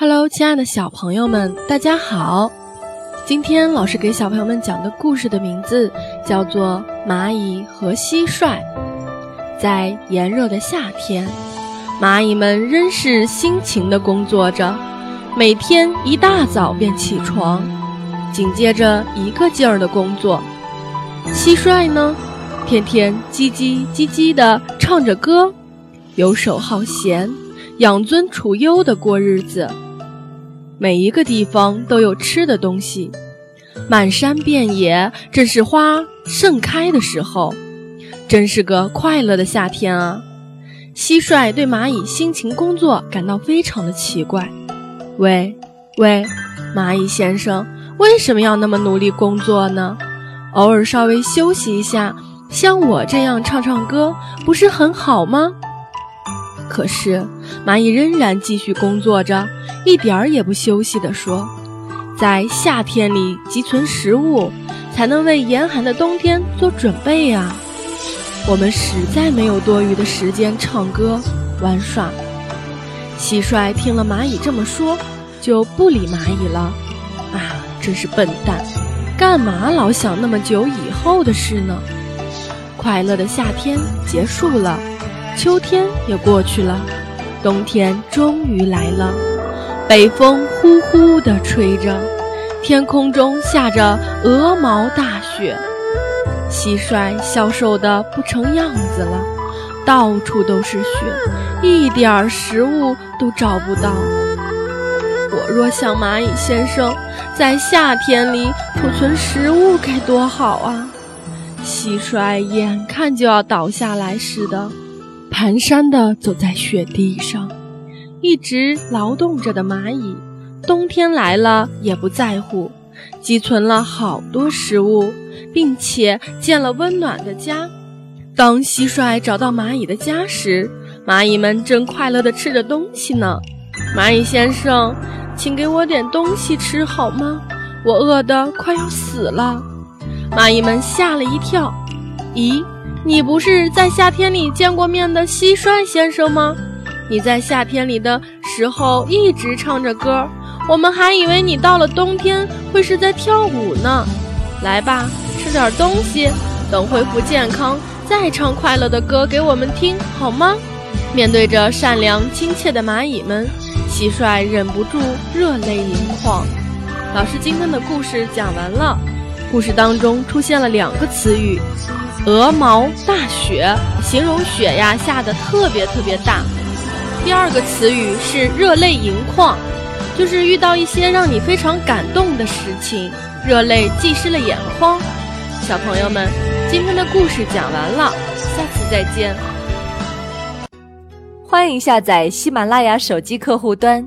Hello，亲爱的小朋友们，大家好！今天老师给小朋友们讲的故事的名字叫做《蚂蚁和蟋蟀》。在炎热的夏天，蚂蚁们仍是辛勤地工作着，每天一大早便起床，紧接着一个劲儿的工作。蟋蟀呢，天天叽叽叽叽地唱着歌，游手好闲，养尊处优地过日子。每一个地方都有吃的东西，满山遍野正是花盛开的时候，真是个快乐的夏天啊！蟋蟀对蚂蚁辛勤工作感到非常的奇怪。喂，喂，蚂蚁先生，为什么要那么努力工作呢？偶尔稍微休息一下，像我这样唱唱歌，不是很好吗？可是蚂蚁仍然继续工作着。一点儿也不休息地说：“在夏天里积存食物，才能为严寒的冬天做准备呀。我们实在没有多余的时间唱歌玩耍。”蟋蟀听了蚂蚁这么说，就不理蚂蚁了。啊，真是笨蛋！干嘛老想那么久以后的事呢？快乐的夏天结束了，秋天也过去了，冬天终于来了。北风呼呼地吹着，天空中下着鹅毛大雪，蟋蟀消瘦得不成样子了，到处都是雪，一点儿食物都找不到。我若像蚂蚁先生，在夏天里储存食物该多好啊！蟋蟀眼看就要倒下来似的，蹒跚地走在雪地上。一直劳动着的蚂蚁，冬天来了也不在乎，积存了好多食物，并且建了温暖的家。当蟋蟀找到蚂蚁的家时，蚂蚁们正快乐地吃着东西呢。蚂蚁先生，请给我点东西吃好吗？我饿得快要死了。蚂蚁们吓了一跳。咦，你不是在夏天里见过面的蟋蟀先生吗？你在夏天里的时候一直唱着歌，我们还以为你到了冬天会是在跳舞呢。来吧，吃点东西，等恢复健康再唱快乐的歌给我们听，好吗？面对着善良亲切的蚂蚁们，蟋蟀忍不住热泪盈眶。老师今天的故事讲完了，故事当中出现了两个词语：鹅毛大雪，形容雪呀下的特别特别大。第二个词语是热泪盈眶，就是遇到一些让你非常感动的事情，热泪浸湿了眼眶。小朋友们，今天的故事讲完了，下次再见。欢迎下载喜马拉雅手机客户端，